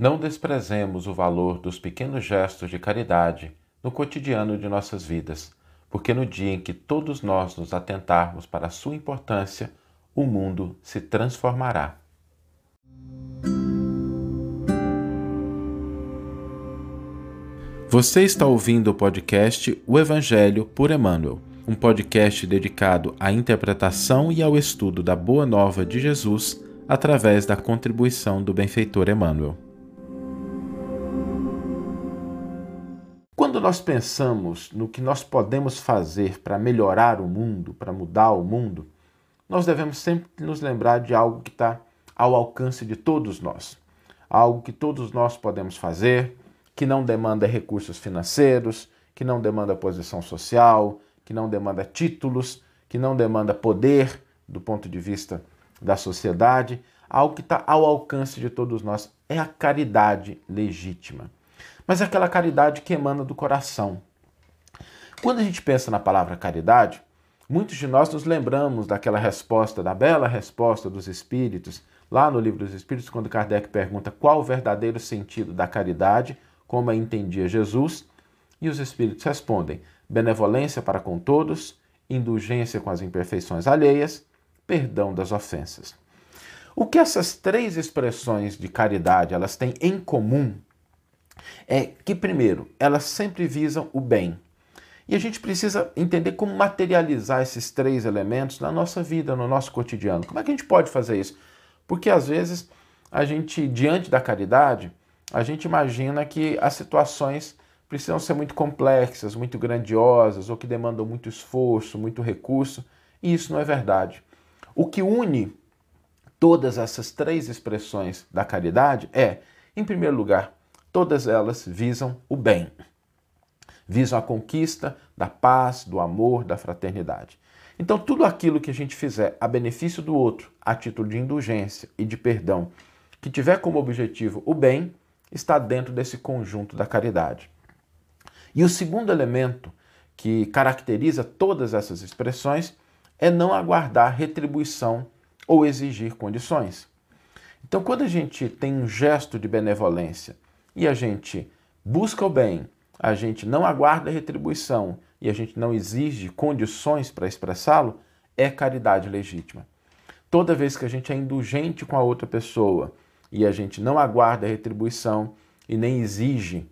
Não desprezemos o valor dos pequenos gestos de caridade no cotidiano de nossas vidas, porque no dia em que todos nós nos atentarmos para a sua importância, o mundo se transformará. Você está ouvindo o podcast O Evangelho por Emmanuel, um podcast dedicado à interpretação e ao estudo da Boa Nova de Jesus através da contribuição do benfeitor Emmanuel. Quando nós pensamos no que nós podemos fazer para melhorar o mundo, para mudar o mundo, nós devemos sempre nos lembrar de algo que está ao alcance de todos nós. Algo que todos nós podemos fazer, que não demanda recursos financeiros, que não demanda posição social, que não demanda títulos, que não demanda poder do ponto de vista da sociedade, algo que está ao alcance de todos nós é a caridade legítima. Mas é aquela caridade que emana do coração. Quando a gente pensa na palavra caridade, muitos de nós nos lembramos daquela resposta, da bela resposta dos Espíritos, lá no Livro dos Espíritos, quando Kardec pergunta qual o verdadeiro sentido da caridade, como a entendia Jesus, e os Espíritos respondem: benevolência para com todos, indulgência com as imperfeições alheias perdão das ofensas. O que essas três expressões de caridade elas têm em comum é que, primeiro, elas sempre visam o bem. E a gente precisa entender como materializar esses três elementos na nossa vida, no nosso cotidiano. Como é que a gente pode fazer isso? Porque às vezes a gente, diante da caridade, a gente imagina que as situações precisam ser muito complexas, muito grandiosas, ou que demandam muito esforço, muito recurso, e isso não é verdade. O que une todas essas três expressões da caridade é, em primeiro lugar, todas elas visam o bem. Visam a conquista da paz, do amor, da fraternidade. Então, tudo aquilo que a gente fizer a benefício do outro, a título de indulgência e de perdão, que tiver como objetivo o bem, está dentro desse conjunto da caridade. E o segundo elemento que caracteriza todas essas expressões é não aguardar retribuição ou exigir condições. Então, quando a gente tem um gesto de benevolência e a gente busca o bem, a gente não aguarda retribuição e a gente não exige condições para expressá-lo, é caridade legítima. Toda vez que a gente é indulgente com a outra pessoa e a gente não aguarda retribuição e nem exige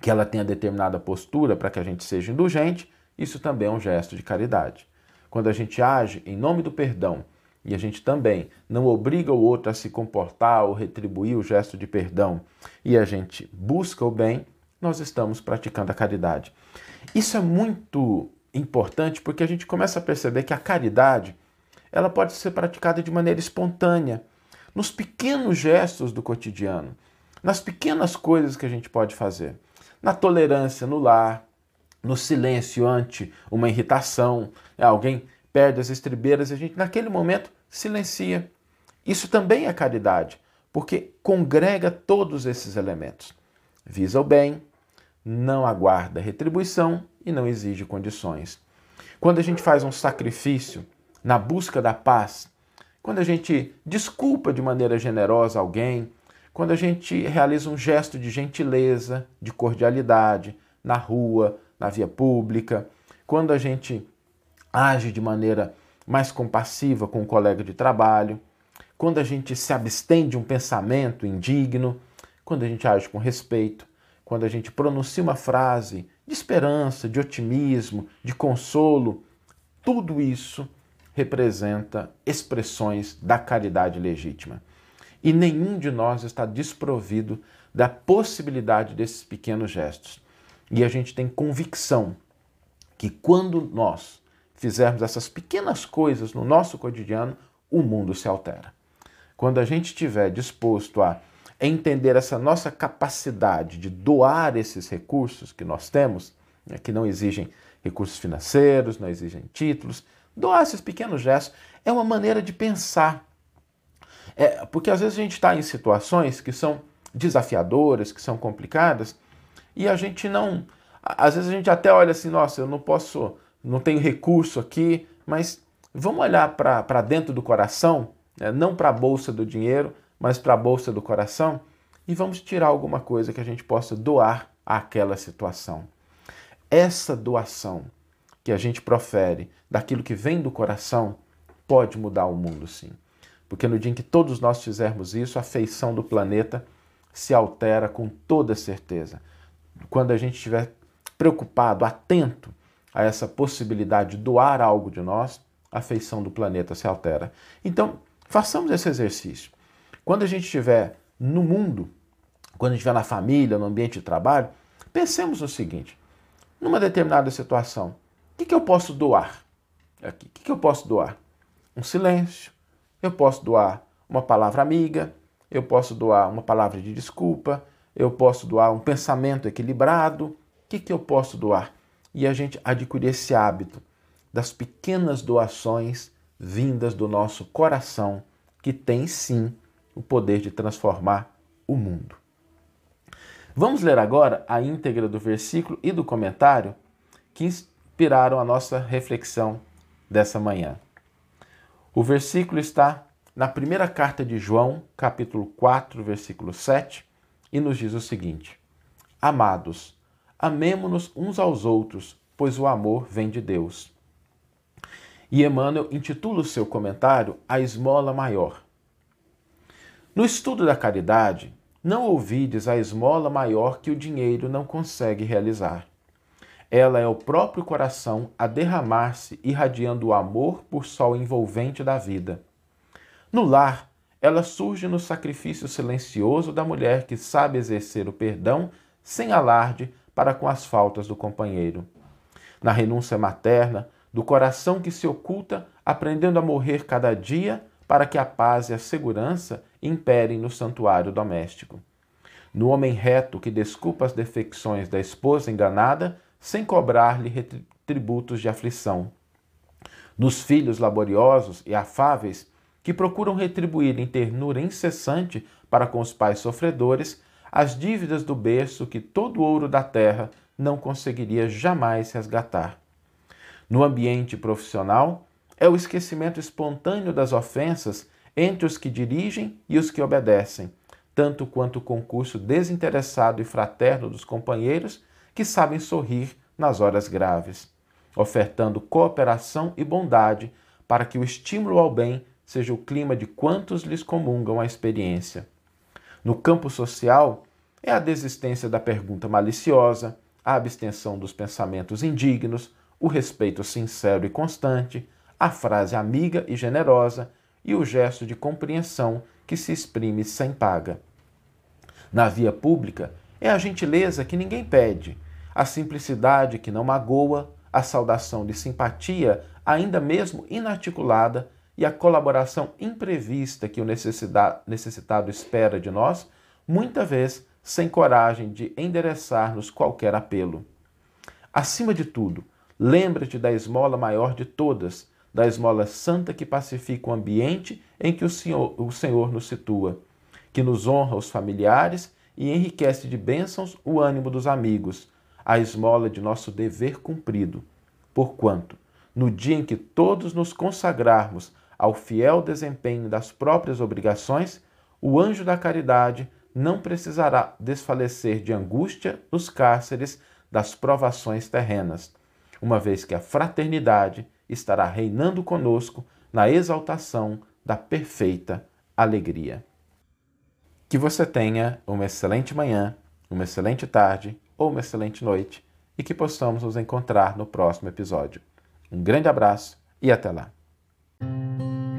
que ela tenha determinada postura para que a gente seja indulgente, isso também é um gesto de caridade. Quando a gente age em nome do perdão e a gente também não obriga o outro a se comportar ou retribuir o gesto de perdão e a gente busca o bem, nós estamos praticando a caridade. Isso é muito importante porque a gente começa a perceber que a caridade ela pode ser praticada de maneira espontânea, nos pequenos gestos do cotidiano, nas pequenas coisas que a gente pode fazer, na tolerância no lar, no silêncio ante uma irritação, né? alguém perde as estribeiras a gente, naquele momento, silencia. Isso também é caridade, porque congrega todos esses elementos. Visa o bem, não aguarda retribuição e não exige condições. Quando a gente faz um sacrifício na busca da paz, quando a gente desculpa de maneira generosa alguém, quando a gente realiza um gesto de gentileza, de cordialidade na rua, na via pública, quando a gente age de maneira mais compassiva com o colega de trabalho, quando a gente se abstém de um pensamento indigno, quando a gente age com respeito, quando a gente pronuncia uma frase de esperança, de otimismo, de consolo, tudo isso representa expressões da caridade legítima. E nenhum de nós está desprovido da possibilidade desses pequenos gestos. E a gente tem convicção que quando nós fizermos essas pequenas coisas no nosso cotidiano, o mundo se altera. Quando a gente estiver disposto a entender essa nossa capacidade de doar esses recursos que nós temos, né, que não exigem recursos financeiros, não exigem títulos, doar esses pequenos gestos é uma maneira de pensar. É, porque às vezes a gente está em situações que são desafiadoras, que são complicadas, e a gente não. Às vezes a gente até olha assim, nossa, eu não posso, não tenho recurso aqui, mas vamos olhar para dentro do coração, né? não para a bolsa do dinheiro, mas para a bolsa do coração, e vamos tirar alguma coisa que a gente possa doar àquela situação. Essa doação que a gente profere daquilo que vem do coração pode mudar o mundo, sim. Porque no dia em que todos nós fizermos isso, a feição do planeta se altera com toda certeza. Quando a gente estiver preocupado, atento a essa possibilidade de doar algo de nós, a feição do planeta se altera. Então, façamos esse exercício. Quando a gente estiver no mundo, quando a gente estiver na família, no ambiente de trabalho, pensemos no seguinte: numa determinada situação, o que, que eu posso doar? Aqui, o que, que eu posso doar? Um silêncio, eu posso doar uma palavra amiga, eu posso doar uma palavra de desculpa, eu posso doar um pensamento equilibrado. O que, que eu posso doar? E a gente adquirir esse hábito das pequenas doações vindas do nosso coração, que tem sim o poder de transformar o mundo. Vamos ler agora a íntegra do versículo e do comentário que inspiraram a nossa reflexão dessa manhã. O versículo está na primeira carta de João, capítulo 4, versículo 7, e nos diz o seguinte: Amados, amemo-nos uns aos outros, pois o amor vem de Deus. E Emmanuel intitula o seu comentário A Esmola Maior. No estudo da caridade, não ouvides a esmola maior que o dinheiro não consegue realizar. Ela é o próprio coração a derramar-se, irradiando o amor por sol envolvente da vida. No lar, ela surge no sacrifício silencioso da mulher que sabe exercer o perdão sem alarde para com as faltas do companheiro. Na renúncia materna, do coração que se oculta, aprendendo a morrer cada dia para que a paz e a segurança imperem no santuário doméstico. No homem reto que desculpa as defecções da esposa enganada, sem cobrar-lhe tributos de aflição. Nos filhos laboriosos e afáveis, que procuram retribuir em ternura incessante para com os pais sofredores as dívidas do berço que todo ouro da terra não conseguiria jamais resgatar. No ambiente profissional, é o esquecimento espontâneo das ofensas entre os que dirigem e os que obedecem, tanto quanto o concurso desinteressado e fraterno dos companheiros que sabem sorrir nas horas graves, ofertando cooperação e bondade para que o estímulo ao bem seja o clima de quantos lhes comungam a experiência. No campo social, é a desistência da pergunta maliciosa, a abstenção dos pensamentos indignos, o respeito sincero e constante, a frase amiga e generosa e o gesto de compreensão que se exprime sem paga. Na via pública, é a gentileza que ninguém pede, a simplicidade que não magoa, a saudação de simpatia, ainda mesmo inarticulada, e a colaboração imprevista que o necessitado espera de nós, muita vez sem coragem de endereçar-nos qualquer apelo. Acima de tudo, lembra-te da esmola maior de todas, da esmola santa que pacifica o ambiente em que o Senhor, o Senhor nos situa, que nos honra os familiares e enriquece de bênçãos o ânimo dos amigos, a esmola de nosso dever cumprido. Porquanto, no dia em que todos nos consagrarmos ao fiel desempenho das próprias obrigações, o anjo da caridade não precisará desfalecer de angústia nos cárceres das provações terrenas, uma vez que a fraternidade estará reinando conosco na exaltação da perfeita alegria. Que você tenha uma excelente manhã, uma excelente tarde ou uma excelente noite e que possamos nos encontrar no próximo episódio. Um grande abraço e até lá! Música